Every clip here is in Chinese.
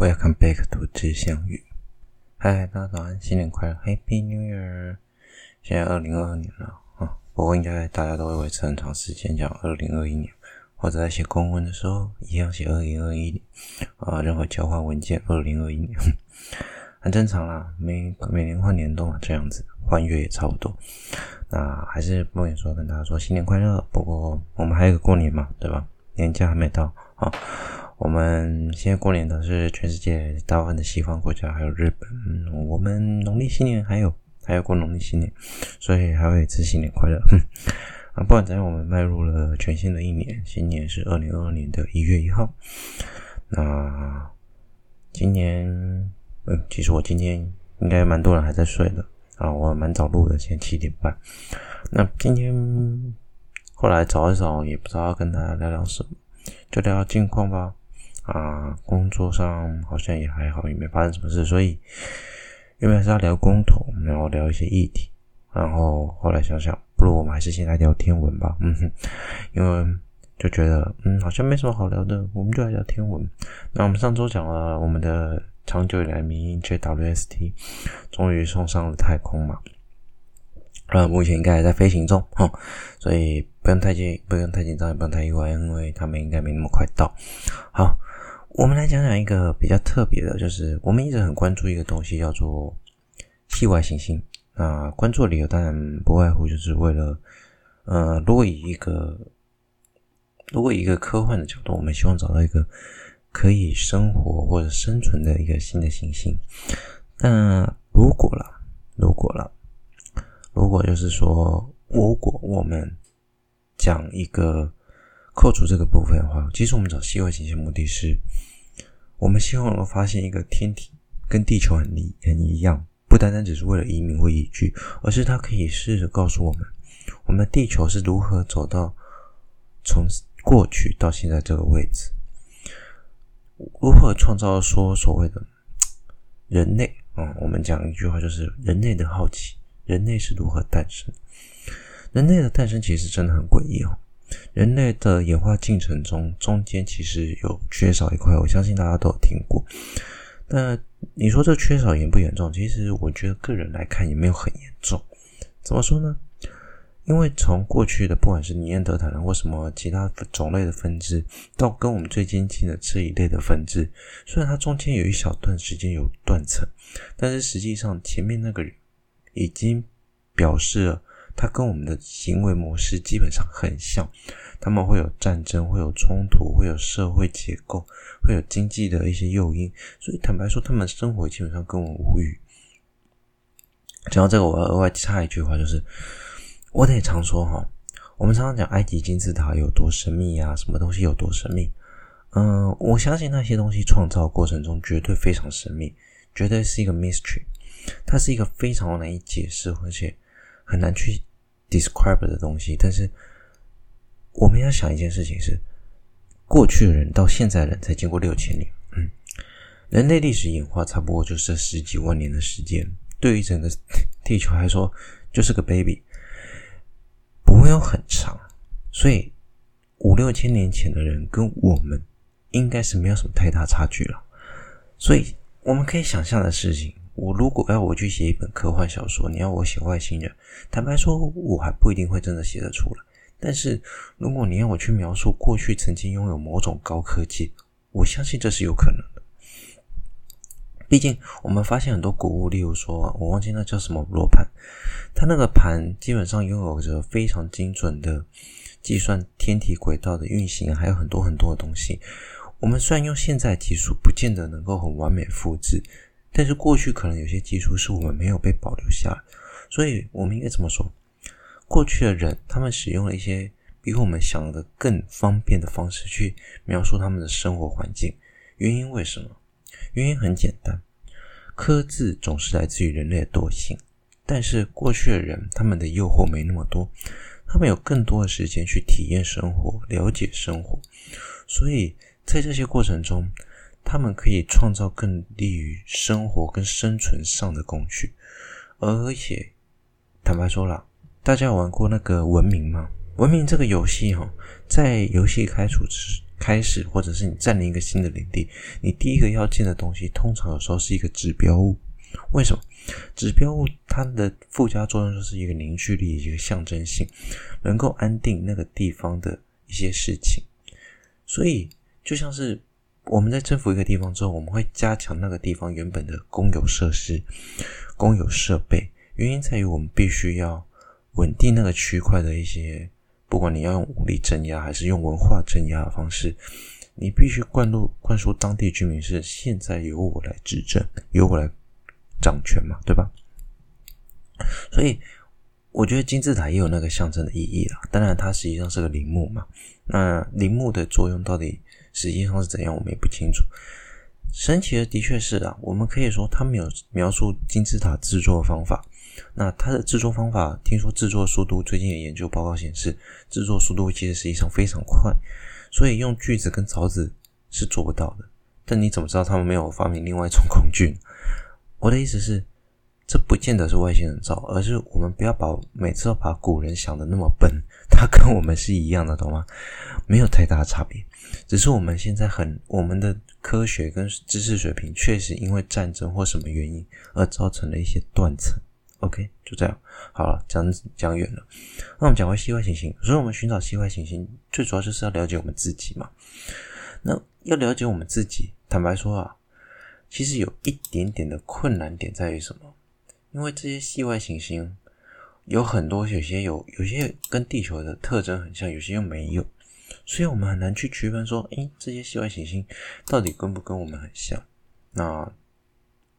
Welcome back to 知相遇。嗨，大家早安，新年快乐，Happy New Year！现在二零二二年了啊，不过应该大家都会维持很长时间讲二零二一年，或者在写公文的时候一样写二零二一年啊，任何交换文件二零二一年，很正常啦，每每年换年度嘛，这样子换月也差不多。那还是不免说跟大家说新年快乐。不过我们还有个过年嘛，对吧？年假还没到啊。我们现在过年的是全世界大部分的西方国家，还有日本。我们农历新年还有还要过农历新年，所以还会一次新年快乐。啊，不管怎样，我们迈入了全新的一年，新年是二零二二年的一月一号。那今年，嗯，其实我今天应该蛮多人还在睡的啊，我蛮早录的，现在七点半。那今天后来找一找，也不知道要跟大家聊聊什么，就聊聊近况吧。啊，工作上好像也还好，也没发生什么事，所以因为还是要聊工头，然后聊一些议题，然后后来想想，不如我们还是先来聊天文吧，嗯哼，因为就觉得嗯好像没什么好聊的，我们就来聊天文。那我们上周讲了我们的长久以来迷因 JWST，终于送上了太空嘛，呃，目前应该还在飞行中，哼，所以不用太紧，不用太紧张，也不用太意外，因为他们应该没那么快到，好。我们来讲讲一个比较特别的，就是我们一直很关注一个东西，叫做系外行星。那关注理由当然不外乎就是为了，呃，如果以一个如果以一个科幻的角度，我们希望找到一个可以生活或者生存的一个新的行星。那如果了，如果了，如果就是说，如果我们讲一个。扣除这个部分的话，其实我们找系外行星的目的是，我们希望能够发现一个天体跟地球很离很一样，不单单只是为了移民或移居，而是它可以试着告诉我们，我们的地球是如何走到从过去到现在这个位置，如何创造说所谓的人类啊、我们讲一句话就是人类的好奇，人类是如何诞生？人类的诞生其实真的很诡异哦。人类的演化进程中，中间其实有缺少一块，我相信大家都有听过。那你说这缺少严不严重？其实我觉得个人来看也没有很严重。怎么说呢？因为从过去的不管是尼安德塔人或什么其他种类的分支，到跟我们最接近的这一类的分支，虽然它中间有一小段时间有断层，但是实际上前面那个人已经表示了。它跟我们的行为模式基本上很像，他们会有战争，会有冲突，会有社会结构，会有经济的一些诱因，所以坦白说，他们生活基本上跟我们无语。讲到这个，我要额外插一句话，就是我得常说哈，我们常常讲埃及金字塔有多神秘呀，什么东西有多神秘？嗯，我相信那些东西创造过程中绝对非常神秘，绝对是一个 mystery，它是一个非常难以解释，而且。很难去 describe 的东西，但是我们要想一件事情是，过去的人到现在人才经过六千年，嗯，人类历史演化差不多就是十几万年的时间，对于整个 地球来说就是个 baby，不会有很长，所以五六千年前的人跟我们应该是没有什么太大差距了，所以我们可以想象的事情。我如果要我去写一本科幻小说，你要我写外星人，坦白说，我还不一定会真的写得出来。但是，如果你要我去描述过去曾经拥有某种高科技，我相信这是有可能的。毕竟，我们发现很多古物，例如说，我忘记那叫什么罗盘，它那个盘基本上拥有着非常精准的计算天体轨道的运行，还有很多很多的东西。我们虽然用现在技术，不见得能够很完美复制。但是过去可能有些技术是我们没有被保留下来，所以我们应该怎么说？过去的人他们使用了一些比我们想的更方便的方式去描述他们的生活环境。原因为什么？原因很简单，刻字总是来自于人类的惰性。但是过去的人他们的诱惑没那么多，他们有更多的时间去体验生活、了解生活，所以在这些过程中。他们可以创造更利于生活跟生存上的工具，而且坦白说了，大家有玩过那个文明吗？文明这个游戏哈，在游戏开始之开始，或者是你占领一个新的领地，你第一个要建的东西，通常有时候是一个指标物。为什么？指标物它的附加作用就是一个凝聚力，一个象征性，能够安定那个地方的一些事情。所以，就像是我们在征服一个地方之后，我们会加强那个地方原本的公有设施、公有设备。原因在于我们必须要稳定那个区块的一些。不管你要用武力镇压，还是用文化镇压的方式，你必须灌入灌输当地居民是现在由我来执政，由我来掌权嘛，对吧？所以我觉得金字塔也有那个象征的意义啦。当然，它实际上是个陵墓嘛。那陵墓的作用到底实际上是怎样，我们也不清楚。神奇的的确是啊，我们可以说他没有描述金字塔制作的方法。那它的制作方法，听说制作速度，最近的研究报告显示，制作速度其实实际上非常快，所以用锯子跟凿子是做不到的。但你怎么知道他们没有发明另外一种工具？我的意思是，这不见得是外星人造，而是我们不要把每次都把古人想的那么笨，他跟我们是一样的，懂吗？没有太大的差别，只是我们现在很，我们的科学跟知识水平确实因为战争或什么原因而造成了一些断层。OK，就这样好了，讲讲远了。那我们讲回系外行星，所以我们寻找系外行星，最主要就是要了解我们自己嘛。那要了解我们自己，坦白说啊，其实有一点点的困难点在于什么？因为这些系外行星有很多，有些有，有些跟地球的特征很像，有些又没有，所以我们很难去区分说，诶，这些系外行星到底跟不跟我们很像？那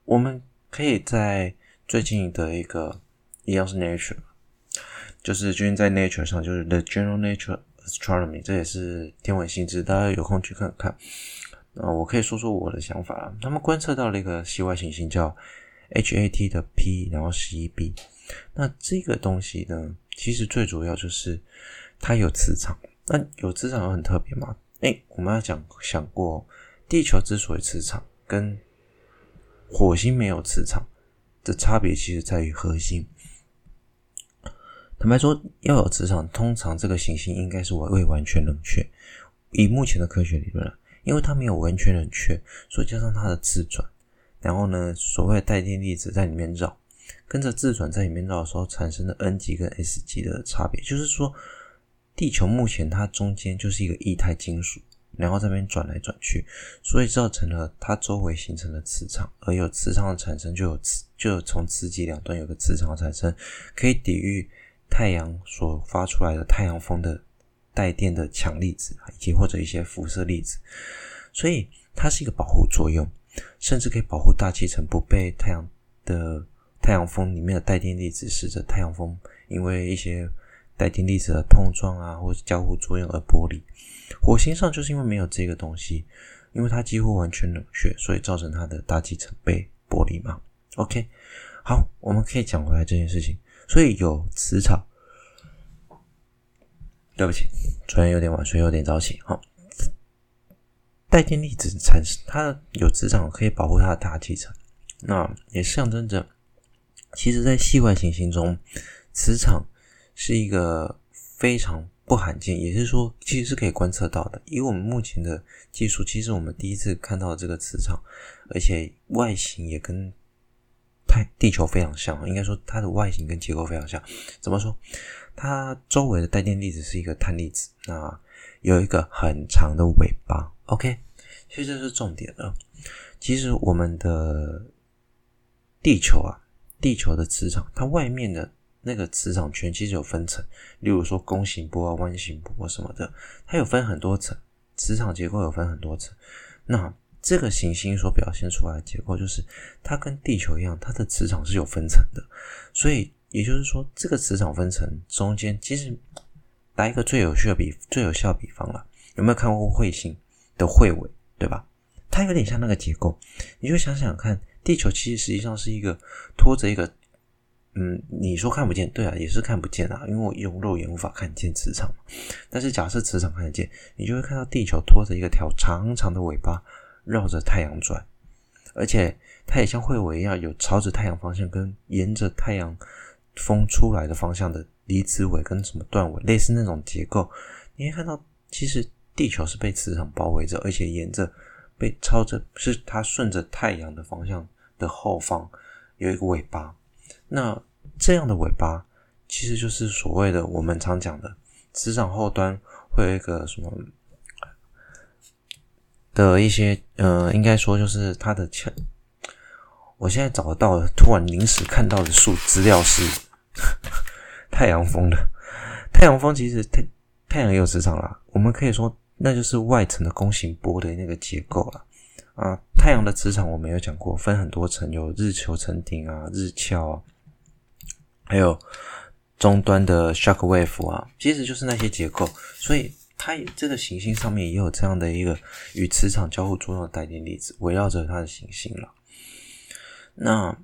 我们可以在。最近的一个一样是 Nature，就是最近在 Nature 上，就是 The General Nature Astronomy，这也是天文新知，大家有空去看看。啊，我可以说说我的想法。他们观测到了一个系外行星叫 HAT 的 P，然后十一 B。那这个东西呢，其实最主要就是它有磁场。那有磁场很特别吗？诶，我们要讲想过，地球之所以磁场，跟火星没有磁场。的差别其实在于核心。坦白说，要有磁场，通常这个行星应该是未完全冷却。以目前的科学理论，因为它没有完全冷却，所以加上它的自转，然后呢，所谓的带电粒子在里面绕，跟着自转在里面绕的时候产生的 N 极跟 S 极的差别，就是说，地球目前它中间就是一个液态金属。然后这边转来转去，所以造成了它周围形成的磁场，而有磁场的产生，就有磁，就从磁极两端有个磁场产生，可以抵御太阳所发出来的太阳风的带电的强粒子，以及或者一些辐射粒子，所以它是一个保护作用，甚至可以保护大气层不被太阳的太阳风里面的带电粒子使得太阳风因为一些带电粒子的碰撞啊，或者交互作用而剥离。火星上就是因为没有这个东西，因为它几乎完全冷却，所以造成它的大气层被剥离嘛。OK，好，我们可以讲回来这件事情。所以有磁场，对不起，昨天有点晚睡，有点早起。好，带电粒子产生，它有磁场可以保护它的大气层，那也象征着，其实，在系外行星中，磁场是一个非常。不罕见，也是说，其实是可以观测到的。以我们目前的技术，其实我们第一次看到这个磁场，而且外形也跟太地球非常像。应该说，它的外形跟结构非常像。怎么说？它周围的带电粒子是一个碳粒子，那有一个很长的尾巴。OK，其实这是重点了。其实我们的地球啊，地球的磁场，它外面的。那个磁场圈其实有分层，例如说弓形波啊、弯形波什么的，它有分很多层，磁场结构有分很多层。那这个行星所表现出来的结构，就是它跟地球一样，它的磁场是有分层的。所以也就是说，这个磁场分层中间，其实打一个最有趣的比最有效比方了，有没有看过彗星的彗尾，对吧？它有点像那个结构，你就想想看，地球其实实际上是一个拖着一个。嗯，你说看不见，对啊，也是看不见啊，因为我用肉眼无法看见磁场。但是假设磁场看得见，你就会看到地球拖着一个条长长的尾巴绕着太阳转，而且它也像彗尾一样，有朝着太阳方向跟沿着太阳风出来的方向的离子尾跟什么断尾，类似那种结构。你会看到，其实地球是被磁场包围着，而且沿着被朝着是它顺着太阳的方向的后方有一个尾巴。那这样的尾巴其实就是所谓的我们常讲的磁场后端会有一个什么的一些呃，应该说就是它的前。我现在找得到，突然临时看到的数资料是太阳风的。太阳风其实太太阳也有磁场啦，我们可以说那就是外层的弓形波的那个结构了啊。太阳的磁场我们有讲过，分很多层，有日球层顶啊、日鞘啊，还有终端的 shock wave 啊，其实就是那些结构。所以它也这个行星上面也有这样的一个与磁场交互作用的带电粒子围绕着它的行星了。那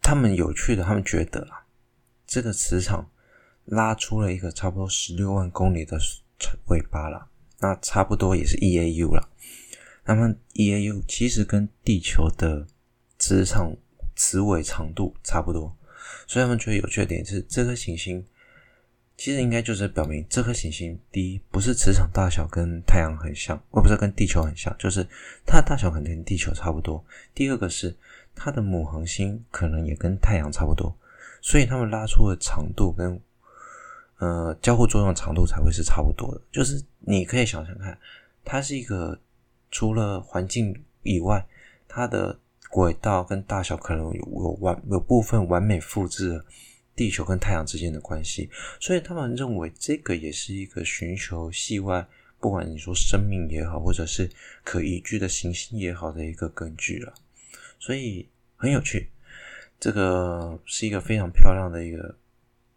他们有趣的，他们觉得啊，这个磁场拉出了一个差不多十六万公里的尾巴了，那差不多也是 EAU 了。那么 EAU 其实跟地球的磁场磁尾长度差不多，所以他们觉得有趣点是，这颗行星其实应该就是表明这颗行星第一不是磁场大小跟太阳很像，或不是跟地球很像，就是它的大小可能跟地球差不多。第二个是。它的母恒星可能也跟太阳差不多，所以他们拉出的长度跟呃交互作用长度才会是差不多的。就是你可以想想看，它是一个除了环境以外，它的轨道跟大小可能有有完有部分完美复制了地球跟太阳之间的关系，所以他们认为这个也是一个寻求系外，不管你说生命也好，或者是可宜居的行星也好的一个根据了。所以很有趣，这个是一个非常漂亮的一个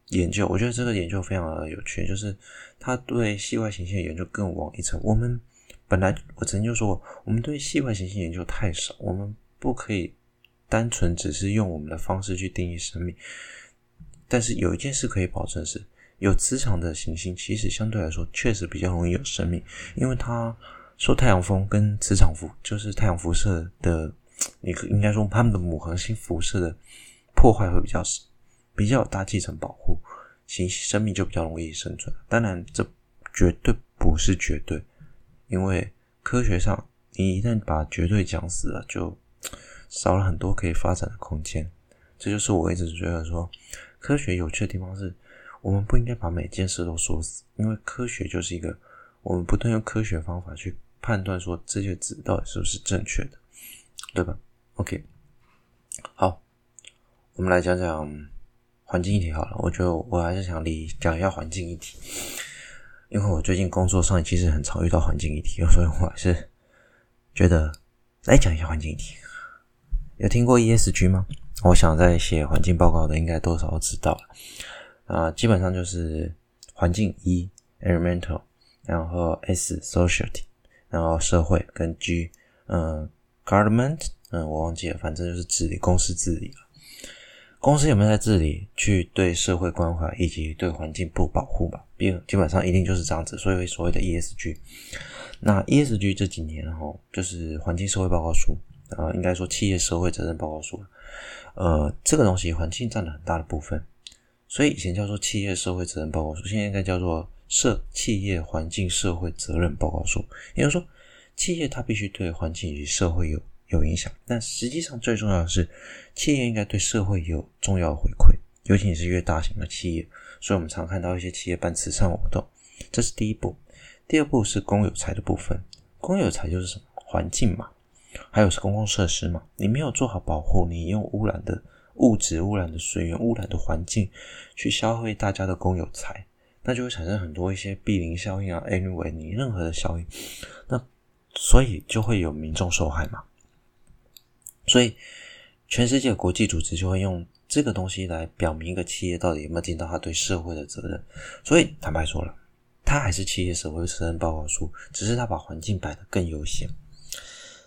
研究。我觉得这个研究非常的有趣，就是它对系外行星的研究更往一层。我们本来我曾经就说过，我们对系外行星研究太少，我们不可以单纯只是用我们的方式去定义生命。但是有一件事可以保证是，有磁场的行星其实相对来说确实比较容易有生命，因为它受太阳风跟磁场辐，就是太阳辐射的。你应该说，他们的母恒星辐射的破坏会比较少，比较有大气层保护，行星生命就比较容易生存。当然，这绝对不是绝对，因为科学上，你一旦把绝对讲死了，就少了很多可以发展的空间。这就是我一直觉得说，科学有趣的地方是，我们不应该把每件事都说死，因为科学就是一个我们不断用科学方法去判断说这些值到底是不是正确的。对吧？OK，好，我们来讲讲环境议题好了。我觉得我还是想理讲一下环境议题，因为我最近工作上其实很常遇到环境议题，所以我还是觉得来讲一下环境议题。有听过 ESG 吗？我想在写环境报告的应该多少都知道了啊。基本上就是环境 E environmental，然后 S society，然后社会跟 G 嗯。Government，嗯，我忘记了，反正就是治理，公司治理了。公司有没有在治理，去对社会关怀以及对环境不保护吧？基基本上一定就是这样子。所以所谓的 ESG，那 ESG 这几年哈，就是环境社会报告书啊，应该说企业社会责任报告书。呃，这个东西环境占了很大的部分，所以以前叫做企业社会责任报告书，现在应该叫做社企业环境社会责任报告书。也就是说。企业它必须对环境以及社会有有影响，但实际上最重要的是，企业应该对社会有重要的回馈，尤其是越大型的企业。所以我们常看到一些企业办慈善活动，这是第一步。第二步是公有财的部分，公有财就是什么？环境嘛，还有是公共设施嘛。你没有做好保护，你用污染的物质、污染的水源、污染的环境去消费大家的公有财，那就会产生很多一些弊林效应啊 N 维你任何的效应，那。所以就会有民众受害嘛，所以全世界国际组织就会用这个东西来表明一个企业到底有没有尽到他对社会的责任。所以坦白说了，它还是企业社会责任报告书，只是它把环境摆得更优先。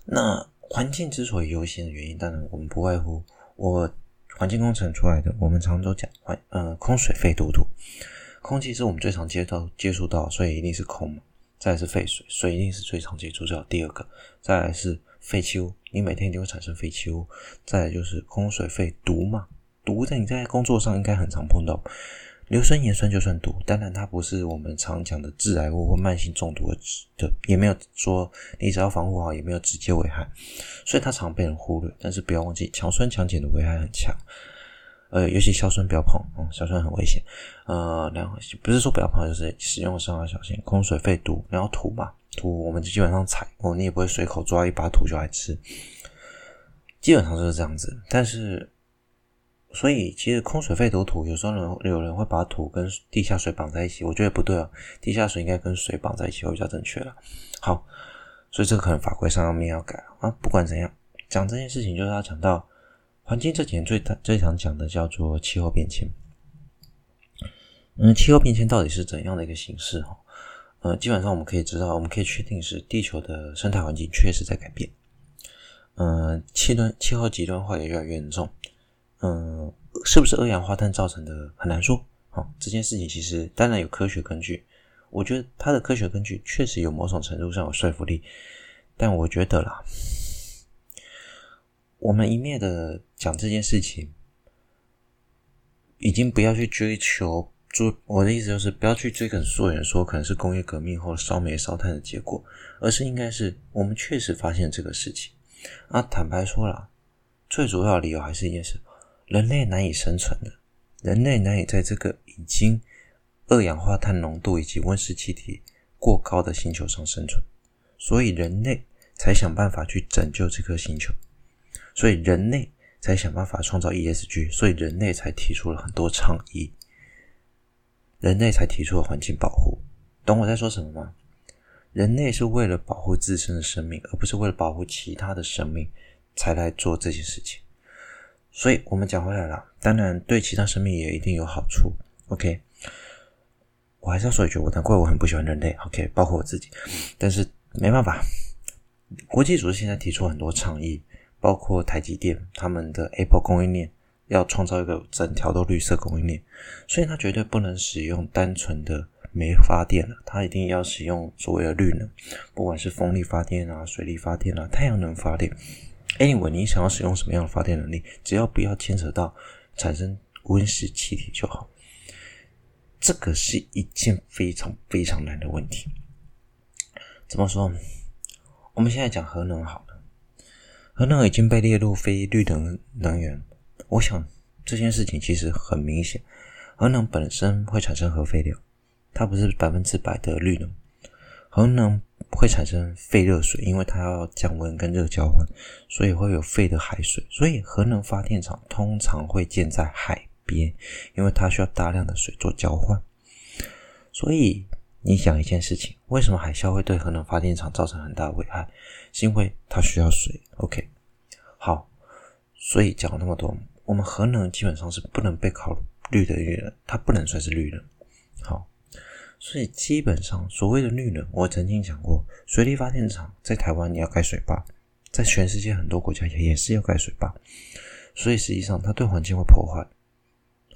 那环境之所以优先的原因，当然我们不外乎我环境工程出来的，我们常常都讲环呃空水废土土，空气是我们最常接到接触到，所以一定是空嘛。再来是废水，水一定是最常接触到第二个。再来是废弃物，你每天一定会产生废弃物。再来就是空水废毒嘛，毒在你在工作上应该很常碰到。硫酸盐酸就算毒，当然它不是我们常讲的致癌物或慢性中毒的，也没有说你只要防护好，也没有直接危害，所以它常被人忽略。但是不要忘记，强酸强碱的危害很强，呃，尤其硝酸不要碰，嗯，硝酸很危险。呃，然后不是说不要碰，就是使用的时候要小心，空水废毒，然后土嘛，土我们就基本上采过，你也不会随口抓一把土就来吃，基本上就是这样子。但是。所以，其实空水废毒土，有时候人有人会把土跟地下水绑在一起，我觉得不对啊。地下水应该跟水绑在一起会比较正确了。好，所以这个可能法规上面要改啊。不管怎样，讲这件事情就是要讲到环境这几年最最常讲的叫做气候变迁。嗯，气候变迁到底是怎样的一个形式？哈，呃，基本上我们可以知道，我们可以确定是地球的生态环境确实在改变。嗯，气端气候极端化也越来越严重。嗯，是不是二氧化碳造成的很难说。好、哦，这件事情其实当然有科学根据，我觉得它的科学根据确实有某种程度上有说服力。但我觉得啦，我们一面的讲这件事情，已经不要去追求，就我的意思就是不要去追根溯源，说可能是工业革命或烧煤烧炭的结果，而是应该是我们确实发现这个事情。啊，坦白说啦，最主要理由还是一件事。人类难以生存的，人类难以在这个已经二氧化碳浓度以及温室气体过高的星球上生存，所以人类才想办法去拯救这颗星球，所以人类才想办法创造 ESG，所以人类才提出了很多倡议，人类才提出了环境保护。懂我在说什么吗？人类是为了保护自身的生命，而不是为了保护其他的生命才来做这些事情。所以我们讲回来了，当然对其他生命也一定有好处。OK，我还是要说一句，我难怪我很不喜欢人类。OK，包括我自己，但是没办法，国际组织现在提出很多倡议，包括台积电他们的 Apple 供应链要创造一个整条都绿色供应链，所以它绝对不能使用单纯的煤发电了，它一定要使用所谓的绿能，不管是风力发电啊、水力发电啊、太阳能发电。Anyway，你想要使用什么样的发电能力，只要不要牵扯到产生温室气体就好。这个是一件非常非常难的问题。怎么说？我们现在讲核能好，核能已经被列入非绿能能源。我想这件事情其实很明显，核能本身会产生核废料，它不是百分之百的绿能。核能会产生废热水，因为它要降温跟热交换，所以会有废的海水。所以核能发电厂通常会建在海边，因为它需要大量的水做交换。所以你想一件事情，为什么海啸会对核能发电厂造成很大的危害？是因为它需要水。OK，好，所以讲了那么多，我们核能基本上是不能被考虑的绿能，它不能算是绿能。好。所以基本上，所谓的绿能，我曾经讲过，水力发电厂在台湾你要盖水坝，在全世界很多国家也也是要盖水坝，所以实际上它对环境会破坏。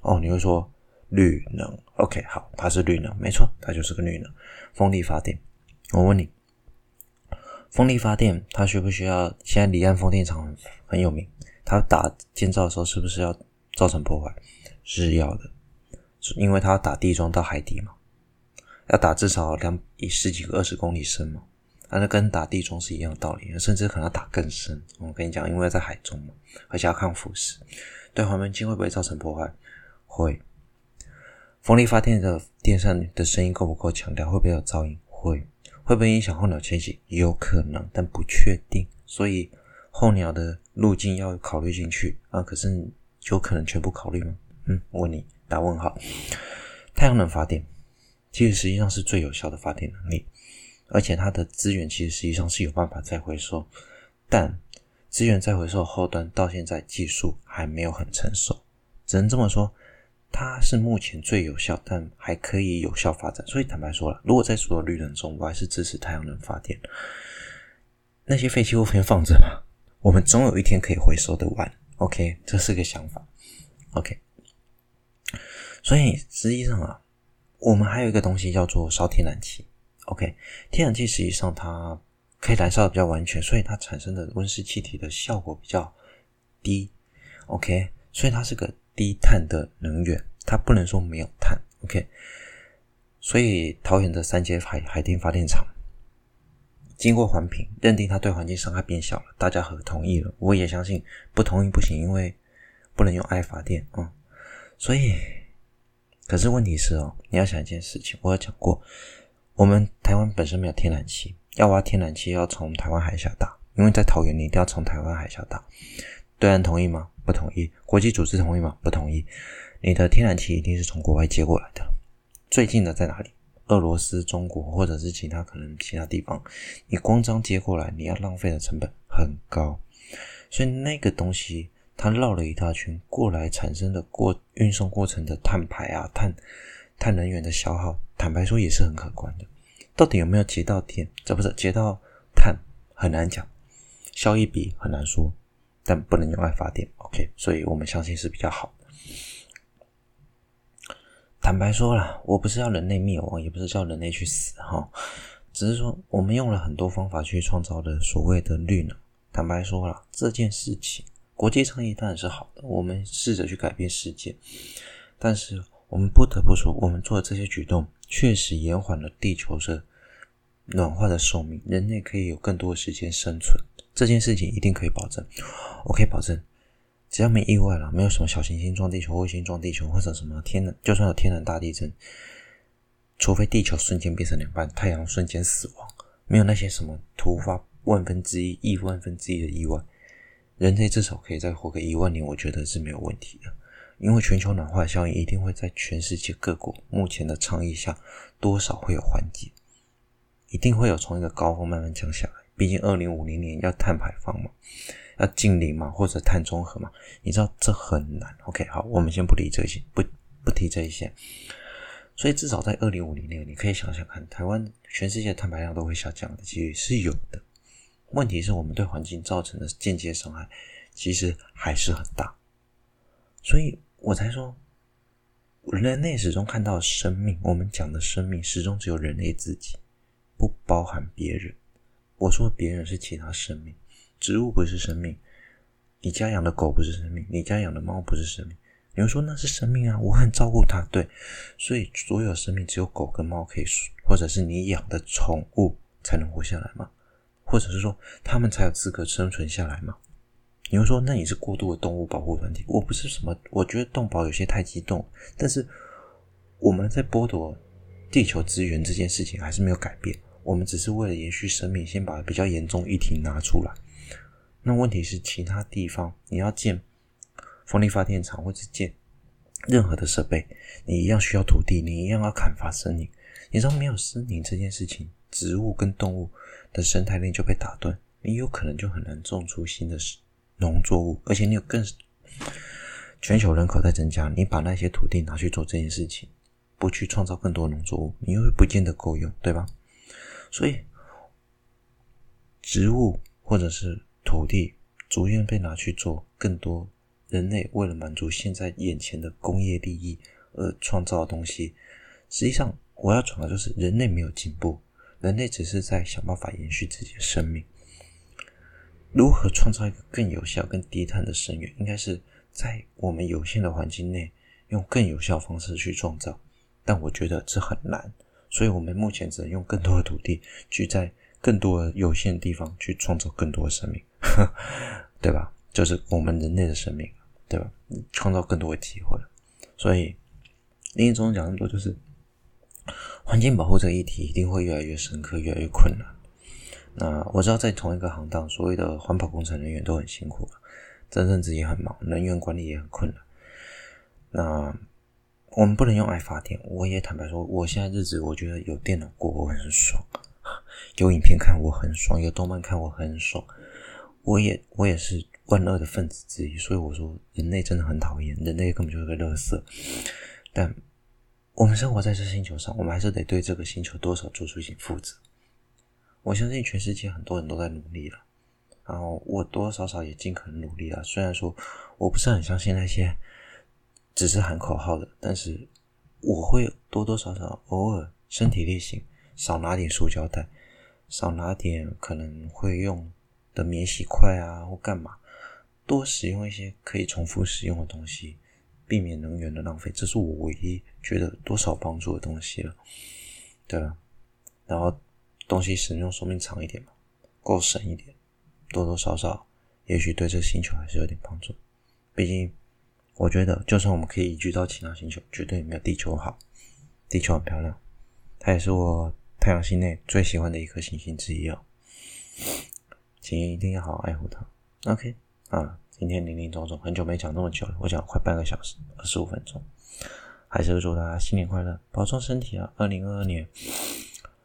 哦，你会说绿能？OK，好，它是绿能，没错，它就是个绿能。风力发电，我问你，风力发电它需不需要？现在离岸风电场很，有名，它打建造的时候是不是要造成破坏？是要的，因为它要打地桩到海底嘛。要打至少两一十几个二十公里深嘛，那跟打地桩是一样的道理，甚至可能要打更深。我跟你讲，因为在海中嘛，而且要抗腐蚀，对环境会不会造成破坏？会。风力发电的电扇的声音够不够强调？会不会有噪音？会。会不会影响候鸟迁徙？有可能，但不确定。所以候鸟的路径要考虑进去啊。可是有可能全部考虑吗？嗯，问你，打问号。太阳能发电。其实实际上是最有效的发电能力，而且它的资源其实实际上是有办法再回收，但资源再回收后端到现在技术还没有很成熟，只能这么说，它是目前最有效，但还可以有效发展。所以坦白说了，如果在所有绿能中，我还是支持太阳能发电。那些废弃物先放着吧，我们总有一天可以回收的完。OK，这是个想法。OK，所以实际上啊。我们还有一个东西叫做烧天然气，OK，天然气实际上它可以燃烧的比较完全，所以它产生的温室气体的效果比较低，OK，所以它是个低碳的能源，它不能说没有碳。OK，所以桃园的三接海海淀发电厂经过环评，认定它对环境伤害变小了，大家和同意了。我也相信不同意不行，因为不能用爱发电啊、所以，可是问题是哦，你要想一件事情，我有讲过，我们台湾本身没有天然气，要挖天然气要从台湾海峡打，因为在桃园你一定要从台湾海峡打。对岸同意吗？不同意。国际组织同意吗？不同意。你的天然气一定是从国外接过来的。最近的在哪里？俄罗斯、中国，或者是其他可能其他地方。你光张接过来，你要浪费的成本很高。所以那个东西它绕了一大圈过来，产生的过运送过程的碳排啊、碳碳能源的消耗，坦白说也是很可观的。到底有没有接到电？这不是接到碳很难讲，效益比很难说。但不能用爱发电，OK，所以我们相信是比较好的。坦白说了，我不是要人类灭亡，也不是叫人类去死哈，只是说我们用了很多方法去创造的所谓的绿能。坦白说了，这件事情国际倡议当然是好的，我们试着去改变世界，但是我们不得不说，我们做的这些举动确实延缓了地球的暖化的寿命，人类可以有更多的时间生存。这件事情一定可以保证，我可以保证，只要没意外了，没有什么小行星撞地球、卫星撞地球，或者什么天，就算有天然大地震，除非地球瞬间变成两半，太阳瞬间死亡，没有那些什么突发万分之一、亿万分之一的意外，人类至少可以再活个一万年，我觉得是没有问题的。因为全球暖化效应一定会在全世界各国目前的倡议下，多少会有缓解，一定会有从一个高峰慢慢降下来。毕竟，二零五零年要碳排放嘛，要净零嘛，或者碳中和嘛，你知道这很难。OK，好，我们先不理这些，不不提这一些。所以，至少在二零五零年，你可以想想看，台湾全世界碳排量都会下降的几率是有的。问题是我们对环境造成的间接伤害，其实还是很大。所以我才说，人类始终看到生命，我们讲的生命始终只有人类自己，不包含别人。我说别人是其他生命，植物不是生命，你家养的狗不是生命，你家养的猫不是生命。你会说那是生命啊，我很照顾它，对，所以所有生命只有狗跟猫可以，或者是你养的宠物才能活下来吗？或者是说他们才有资格生存下来吗？你会说那你是过度的动物保护团体，我不是什么，我觉得动保有些太激动，但是我们在剥夺地球资源这件事情还是没有改变。我们只是为了延续生命，先把比较严重议题拿出来。那问题是，其他地方你要建风力发电厂或者建任何的设备，你一样需要土地，你一样要砍伐森林。你知道没有森林这件事情，植物跟动物的生态链就被打断，你有可能就很难种出新的农作物，而且你有更全球人口在增加，你把那些土地拿去做这件事情，不去创造更多农作物，你又不见得够用，对吧？所以，植物或者是土地逐渐被拿去做更多人类为了满足现在眼前的工业利益而创造的东西。实际上，我要讲的就是人类没有进步，人类只是在想办法延续自己的生命。如何创造一个更有效、更低碳的生源，应该是在我们有限的环境内用更有效方式去创造。但我觉得这很难。所以我们目前只能用更多的土地，去在更多的有限的地方去创造更多的生命，对吧？就是我们人类的生命，对吧？创造更多的机会。所以，另一种讲那么多，就是环境保护这个议题一定会越来越深刻，越来越困难。那我知道，在同一个行当，所谓的环保工程人员都很辛苦，真正自己很忙，能源管理也很困难。那。我们不能用爱发电。我也坦白说，我现在日子我觉得有电脑过我很爽，有影片看我很爽，有动漫看我很爽。我也我也是万恶的分子之一，所以我说人类真的很讨厌，人类根本就是个垃圾。但我们生活在这星球上，我们还是得对这个星球多少做出一些负责。我相信全世界很多人都在努力了，然后我多多少少也尽可能努力了。虽然说我不是很相信那些。只是喊口号的，但是我会多多少少偶尔身体力行，少拿点塑胶袋，少拿点可能会用的免洗筷啊或干嘛，多使用一些可以重复使用的东西，避免能源的浪费，这是我唯一觉得多少帮助的东西了。对啊，然后东西使用寿命长一点嘛，够省一点，多多少少也许对这星球还是有点帮助。毕竟，我觉得就算我们可以移居到其他星球，绝对没有地球好。地球很漂亮，它也是我太阳系内最喜欢的一颗行星之一哦。请一定要好好爱护它。OK，啊，今天林林总总，很久没讲那么久了，我讲了快半个小时，二十五分钟。还是祝大家新年快乐，保重身体啊！二零二二年，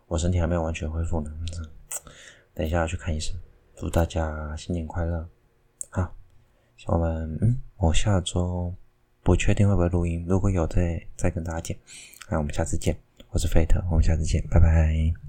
我身体还没有完全恢复呢，等一下要去看医生。祝大家新年快乐！好，我们嗯，我下周不确定会不会录音，如果有再再跟大家见。那我们下次见，我是费特，我们下次见，拜拜。